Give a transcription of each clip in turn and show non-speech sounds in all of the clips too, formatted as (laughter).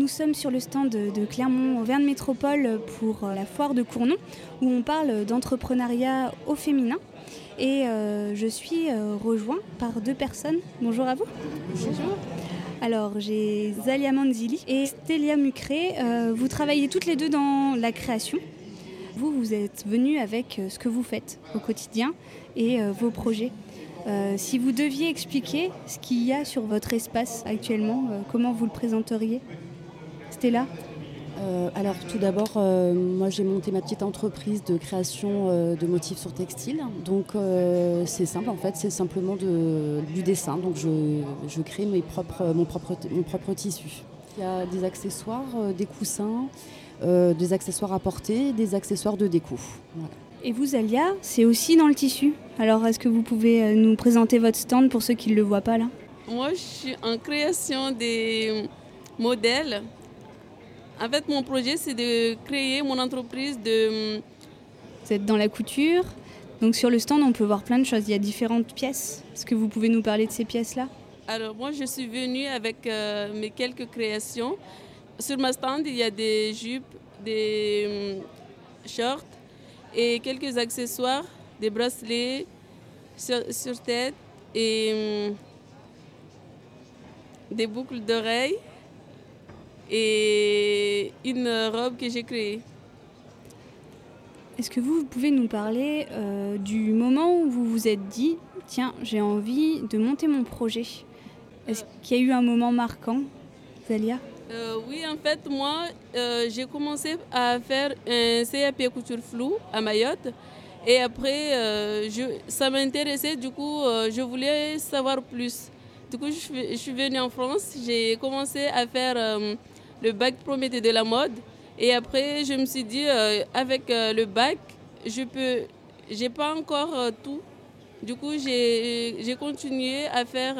Nous sommes sur le stand de, Clermont Auvergne Métropole pour la foire de Cournon où on parle d'entrepreneuriat au féminin. Et je suis rejoint par deux personnes. Bonjour à vous. Bonjour. Alors j'ai Zalia Manzili et Stélia Mucré. vous travaillez toutes les deux dans la création. Vous, vous êtes venu avec euh, ce que vous faites au quotidien et euh, vos projets. Euh, si vous deviez expliquer ce qu'il y a sur votre espace actuellement, comment vous le présenteriez? Stella alors tout d'abord, moi j'ai monté ma petite entreprise de création de motifs sur textile. Donc c'est simple en fait, c'est simplement du dessin. Donc je, crée mes propres, mon, propre, mon propre tissu. Il y a des accessoires, des coussins, euh, des accessoires à porter, des accessoires de déco. Et vous, Alia, c'est aussi dans le tissu? Alors, est-ce que vous pouvez euh, nous présenter votre stand pour ceux qui ne le voient pas là? Moi, je suis en création des modèles. En fait, mon projet, c'est de créer mon entreprise de... Vous êtes dans la couture. Donc sur le stand, on peut voir plein de choses. Il y a différentes pièces. Est-ce que vous pouvez nous parler de ces pièces-là? Alors moi, je suis venue avec euh, mes quelques créations. Sur ma stand, il y a des jupes, des hum, shorts et quelques accessoires, des bracelets sur, tête et hum, des boucles d'oreilles et une robe que j'ai créée. Est-ce que vous, pouvez nous parler euh, du moment où vous vous êtes dit, tiens, j'ai envie de monter mon projet? Est-ce qu'il y a eu un moment marquant, Zalia? Euh, oui, en fait, moi, euh, j'ai commencé à faire un CAP couture floue à Mayotte. Et après, je, ça m'intéressait, du coup, je voulais savoir plus. Du coup, je, suis venue en France, j'ai commencé à faire le bac Prométhée de la mode. Et après, je me suis dit, avec le bac, je peux, j'ai pas encore tout. Du coup, j'ai continué à faire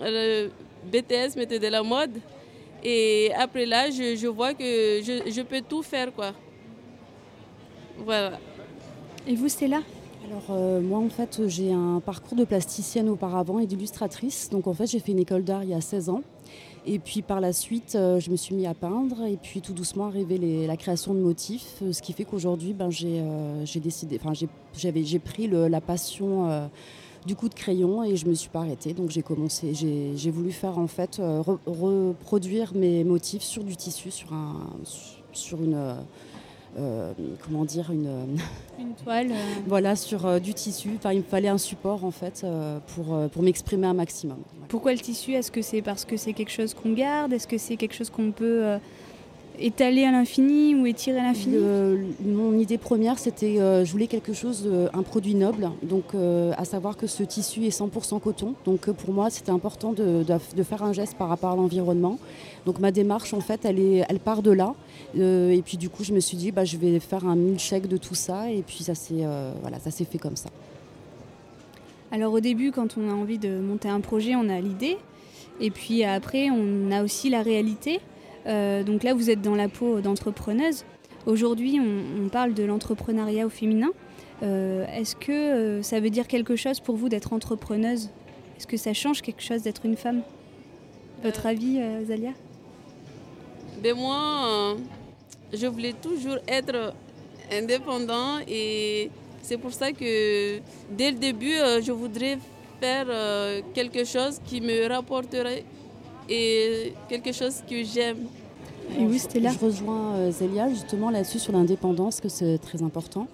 le BTS métier de la mode. Et après là, je, vois que je, peux tout faire, quoi. Voilà. Et vous, Stella? Alors euh, moi en fait j'ai un parcours de plasticienne auparavant et d'illustratrice. Donc en fait j'ai fait une école d'art il y a 16 ans. Et puis par la suite euh, je me suis mis à peindre et puis tout doucement arrivé la création de motifs. Euh, ce qui fait qu'aujourd'hui ben, j'ai décidé, enfin j'ai pris la passion du coup de crayon et je me suis pas arrêtée. Donc j'ai commencé, j'ai voulu faire en fait euh, reproduire mes motifs sur du tissu, sur un, sur une euh, comment dire une, une toile. Euh. (laughs) voilà sur du tissu. Enfin, il me fallait un support en fait pour, pour m'exprimer un maximum. Pourquoi le tissu? Est-ce que c'est parce que c'est quelque chose qu'on garde? Est-ce que c'est quelque chose qu'on peut étaler à l'infini ou étirer à l'infini Mon idée première, c'était euh, je voulais quelque chose, euh, un produit noble, donc euh, à savoir que ce tissu est 100% coton. Donc pour moi, c'était important de, faire un geste par rapport à l'environnement. Donc ma démarche, en fait, elle, est, elle part de là. et puis du coup, je me suis dit, bah, je vais faire un milkshake de tout ça. Et puis ça s'est voilà, ça s'est fait comme ça. Alors au début, quand on a envie de monter un projet, on a l'idée. Et puis après, on a aussi la réalité. Euh, donc là, vous êtes dans la peau d'entrepreneuse. Aujourd'hui, on, parle de l'entrepreneuriat au féminin. Euh, est-ce que euh, ça veut dire quelque chose pour vous d'être entrepreneuse? Est-ce que ça change quelque chose d'être une femme? Votre avis, Zalia? Ben Moi, je voulais toujours être indépendant et c'est pour ça que dès le début, je voudrais faire quelque chose qui me rapporterait et quelque chose que j'aime. Et oui, là. Je rejoins euh, Zélia justement là-dessus sur l'indépendance, que c'est très important.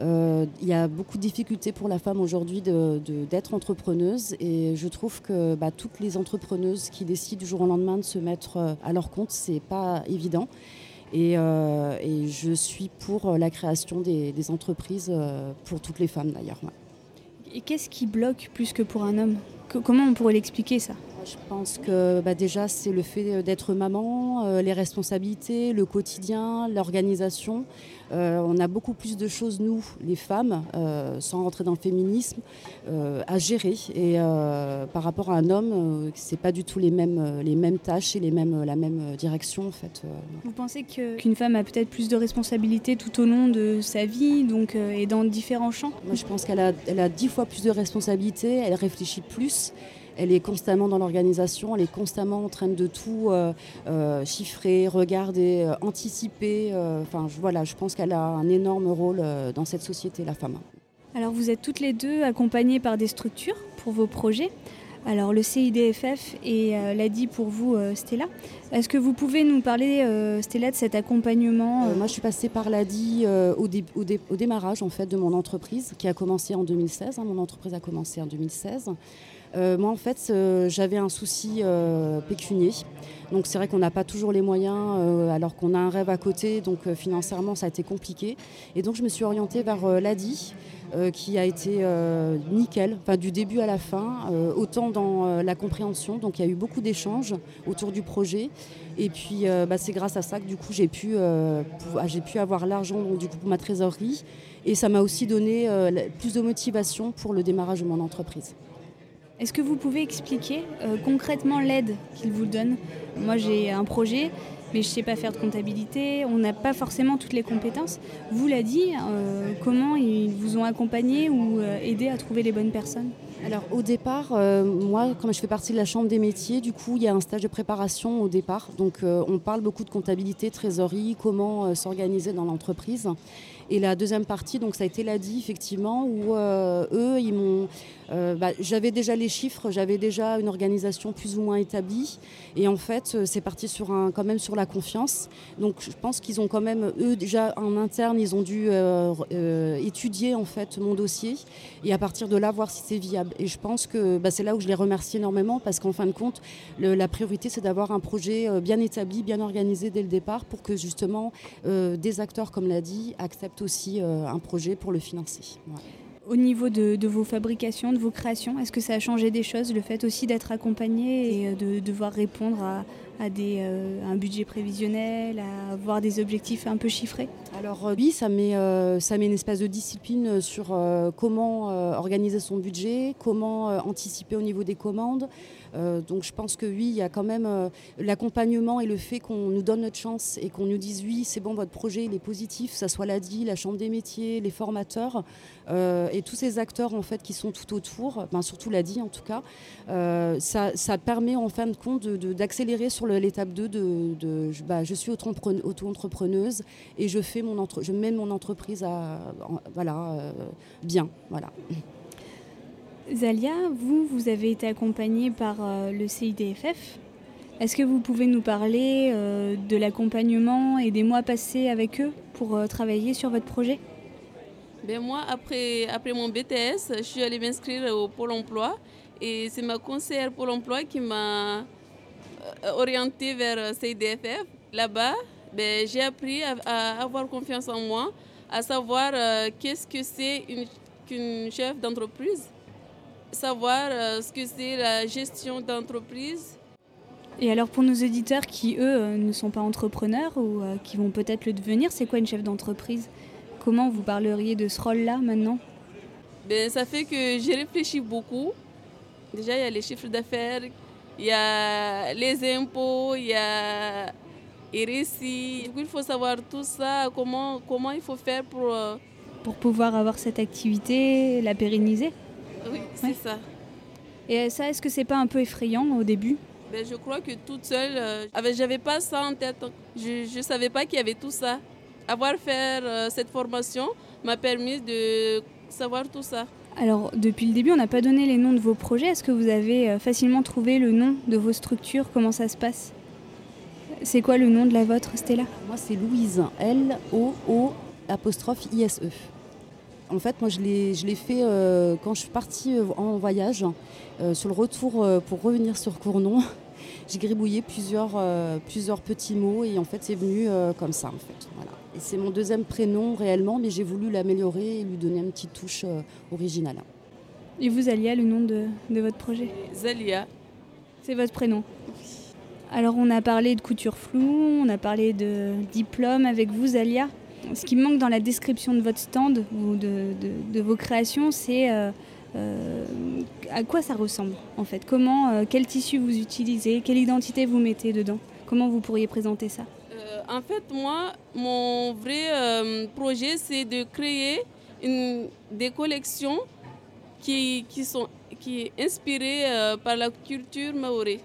Euh, il y a beaucoup de difficultés pour la femme aujourd'hui d'être entrepreneuse et je trouve que bah, toutes les entrepreneuses qui décident du jour au lendemain de se mettre euh, à leur compte, c'est pas évident. Et, je suis pour la création des, entreprises pour toutes les femmes d'ailleurs. Et qu'est-ce qui bloque plus que pour un homme? Comment on pourrait l'expliquer ça? Je pense que bah, déjà c'est le fait d'être maman, euh, les responsabilités, le quotidien, l'organisation. Euh, on a beaucoup plus de choses, nous, les femmes, euh, sans rentrer dans le féminisme, à gérer. Et par rapport à un homme, c'est pas du tout les mêmes, les mêmes tâches et les mêmes, la même direction en fait. Vous pensez qu'une femme a peut-être plus de responsabilités tout au long de sa vie, donc et dans différents champs? Moi, je pense qu'elle a, elle a dix fois plus de responsabilités, elle réfléchit plus. Elle est constamment dans l'organisation, elle est constamment en train de tout chiffrer, regarder, anticiper. Enfin, voilà, je pense qu'elle a un énorme rôle dans cette société, la femme. Alors vous êtes toutes les deux accompagnées par des structures pour vos projets. Alors le CIDFF et euh, l'ADI pour vous, euh, Stella. Est-ce que vous pouvez nous parler, euh, Stella, de cet accompagnement Moi, je suis passée par l'ADI au, au, démarrage en fait de mon entreprise qui a commencé en 2016. Hein. mon entreprise a commencé en 2016. moi, en fait, j'avais un souci pécunier. Donc, c'est vrai qu'on n'a pas toujours les moyens, alors qu'on a un rêve à côté. Donc, financièrement, ça a été compliqué. Et donc, je me suis orientée vers l'ADI. Euh, qui a été euh, nickel, du début à la fin, euh, autant dans la compréhension. Donc il y a eu beaucoup d'échanges autour du projet. Et puis bah, c'est grâce à ça que du coup j'ai pu, j'ai pu avoir l'argent pour ma trésorerie. Et ça m'a aussi donné plus de motivation pour le démarrage de mon entreprise. Est-ce que vous pouvez expliquer concrètement l'aide qu'il vous donne? Moi j'ai un projet, mais je ne sais pas faire de comptabilité, on n'a pas forcément toutes les compétences. Vous l'a dit, euh, comment ils vous ont accompagné ou euh, aidé à trouver les bonnes personnes? Alors au départ, euh, moi, comme je fais partie de la chambre des métiers, du coup, il y a un stage de préparation au départ. Donc on parle beaucoup de comptabilité, trésorerie, comment s'organiser dans l'entreprise. Et la deuxième partie, donc ça a été l'ADI, effectivement, où eux, ils m'ont euh, bah, j'avais déjà les chiffres, j'avais déjà une organisation plus ou moins établie. Et en fait, euh, c'est parti sur un, quand même sur la confiance. Donc je pense qu'ils ont quand même, eux déjà en interne, ils ont dû euh, étudier en fait mon dossier et à partir de là voir si c'est viable. Et je pense que bah, c'est là où je les remercie énormément parce qu'en fin de compte, la priorité c'est d'avoir un projet bien établi, bien organisé dès le départ pour que justement des acteurs, comme l'a dit, acceptent aussi un projet pour le financer. Au niveau de, vos fabrications, de vos créations, est-ce que ça a changé des choses, le fait aussi d'être accompagné et euh, de devoir répondre à, euh, un budget prévisionnel, à avoir des objectifs un peu chiffrés? Alors euh, oui, ça met, ça met une espèce de discipline sur comment organiser son budget, comment anticiper au niveau des commandes. Euh, donc je pense que oui, il y a quand même euh, l'accompagnement et le fait qu'on nous donne notre chance et qu'on nous dise oui, c'est bon, votre projet il est positif, ça soit l'ADI, la Chambre des métiers, les formateurs euh, et tous ces acteurs en fait qui sont tout autour, ben, surtout l'ADI en tout cas, ça, permet en fin de compte d'accélérer sur l'étape 2 de, bah, je suis auto-entrepreneuse et je, fais mon je mène mon entreprise à, voilà, bien. Voilà. Zalia, vous, vous avez été accompagnée par euh, le CIDFF. Est-ce que vous pouvez nous parler euh, de l'accompagnement et des mois passés avec eux pour euh, travailler sur votre projet? Ben Moi, après, après mon BTS, je suis allée m'inscrire au Pôle emploi et c'est ma conseillère Pôle emploi qui m'a orientée vers CIDFF. Là-bas, ben, j'ai appris à, avoir confiance en moi, à savoir qu'est-ce que c'est qu'une chef d'entreprise savoir euh, ce que c'est la gestion d'entreprise. Et alors pour nos éditeurs qui, eux, euh, ne sont pas entrepreneurs ou euh, qui vont peut-être le devenir, c'est quoi une chef d'entreprise? Comment vous parleriez de ce rôle-là maintenant? Ben, Ça fait que j'ai réfléchi beaucoup. Déjà, il y a les chiffres d'affaires, il y a les impôts, il y a les récits. il faut savoir tout ça, comment, comment il faut faire pour... Pour pouvoir avoir cette activité, la pérenniser? Oui, c'est ça. Et ça, est-ce que c'est pas un peu effrayant au début? Ben, Je crois que toute seule, euh, j'avais pas ça en tête. Je ne savais pas qu'il y avait tout ça. Avoir fait euh, cette formation m'a permis de savoir tout ça. Alors, depuis le début, on n'a pas donné les noms de vos projets. Est-ce que vous avez euh, facilement trouvé le nom de vos structures? Comment ça se passe? C'est quoi le nom de la vôtre, Stella? Moi, c'est Louise. L-O-O apostrophe I-S-E. En fait, moi, je l'ai fait euh, quand je suis partie euh, en voyage. Euh, sur le retour pour revenir sur Cournon, (laughs) j'ai gribouillé plusieurs, plusieurs petits mots et en fait, c'est venu comme ça. En fait. Voilà. Et c'est mon deuxième prénom réellement, mais j'ai voulu l'améliorer et lui donner une petite touche originale. Et vous, Zalia, le nom de, de votre projet? Zalia. C'est votre prénom? Alors on a parlé de couture floue, on a parlé de diplôme avec vous Zalia? Ce qui me manque dans la description de votre stand ou de, vos créations, c'est euh, euh, à quoi ça ressemble en fait? Comment, euh, quel tissu vous utilisez, quelle identité vous mettez dedans? Comment vous pourriez présenter ça? En fait, moi, mon vrai projet, c'est de créer des collections qui, sont qui est par la culture maoré.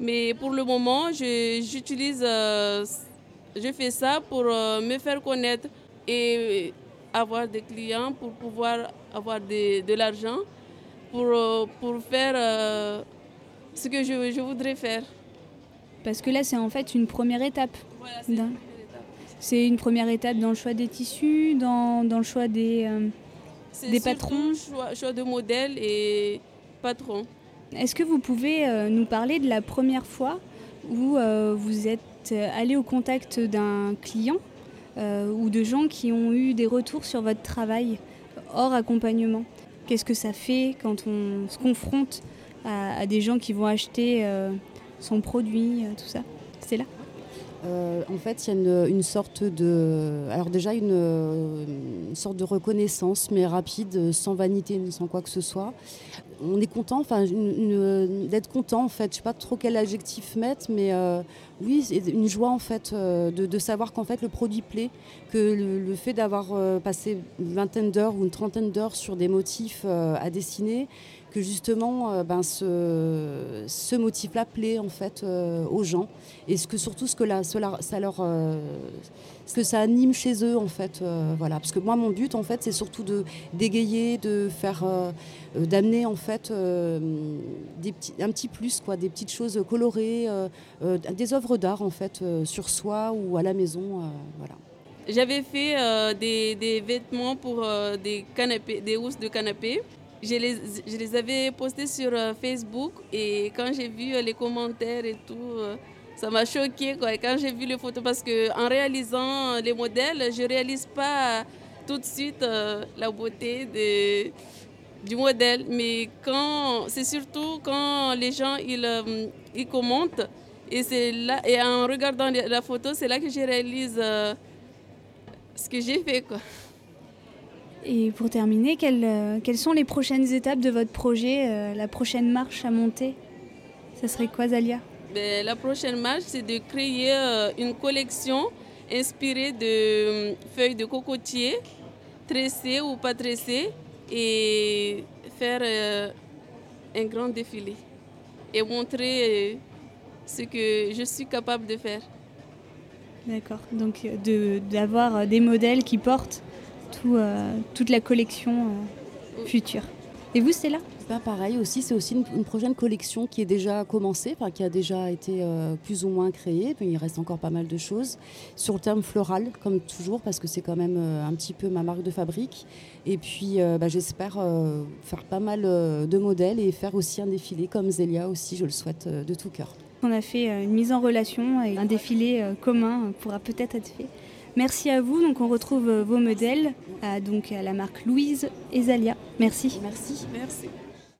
Mais pour le moment, j'utilise, je fais ça pour me faire connaître et avoir des clients pour pouvoir avoir de l'argent pour, pour faire ce que je, je voudrais faire. Parce que là, c'est en fait une première étape. c'est une, première étape dans le choix des tissus, dans, dans le choix des, euh, des patrons. Choix, choix de modèles et patrons. Est-ce que vous pouvez euh, nous parler de la première fois où euh, vous êtes allé au contact d'un client ou de gens qui ont eu des retours sur votre travail hors accompagnement Qu'est-ce que ça fait quand on se confronte à, des gens qui vont acheter son produit, euh, tout ça? C'est là? Euh, en fait, il y a une, sorte de. Alors, déjà, une, sorte de reconnaissance, mais rapide, sans vanité, sans quoi que ce soit. On est content, enfin, d'être content, en fait. Je sais pas trop quel adjectif mettre, mais euh, oui, c'est une joie, en fait, de, savoir qu'en fait, le produit plaît, que le, fait d'avoir passé une vingtaine d'heures ou une trentaine d'heures sur des motifs à dessiner, que justement euh, ben, ce, ce motif-là plaît en fait euh, aux gens et ce que surtout ce que là, ça leur euh, ce que ça anime chez eux en fait voilà. Parce que moi mon but en fait c'est surtout de d'égayer de faire d'amener en fait un petit plus quoi des petites choses colorées des œuvres d'art en fait sur soi ou à la maison voilà. J'avais fait des, vêtements pour des canapés des housses de canapé je les, je les avais postés sur euh, Facebook et quand j'ai vu euh, les commentaires et tout, euh, ça m'a choqué. Quand j'ai vu les photos, parce qu'en réalisant les modèles, je ne réalise pas tout de suite la beauté du modèle. Mais quand, c'est surtout quand les gens ils, ils commentent et, c'est là, et en regardant la photo, c'est là que je réalise ce que j'ai fait. Quoi. Et pour terminer, quelles, euh, sont les prochaines étapes de votre projet, euh, la prochaine marche à monter? Ce serait quoi, Zalia? Ben, La prochaine marche, c'est de créer euh, une collection inspirée de feuilles de cocotier, tressées ou pas tressées, et faire un grand défilé et montrer ce que je suis capable de faire. D'accord, donc d'avoir des modèles qui portent euh, toute la collection euh, future. Et vous, c'est là ben pareil aussi, c'est aussi une, prochaine collection qui est déjà commencée, enfin, qui a déjà été euh, plus ou moins créée. il reste encore pas mal de choses sur le terme floral, comme toujours, parce que c'est quand même un petit peu ma marque de fabrique. Et puis, ben, j'espère faire pas mal de modèles et faire aussi un défilé comme Zélia aussi, je le souhaite de tout cœur. On a fait une mise en relation et un défilé commun pourra peut-être être fait. Merci à vous. Donc on retrouve vos modèles à, donc à la marque Louise et Zalia. Merci. Merci. Merci.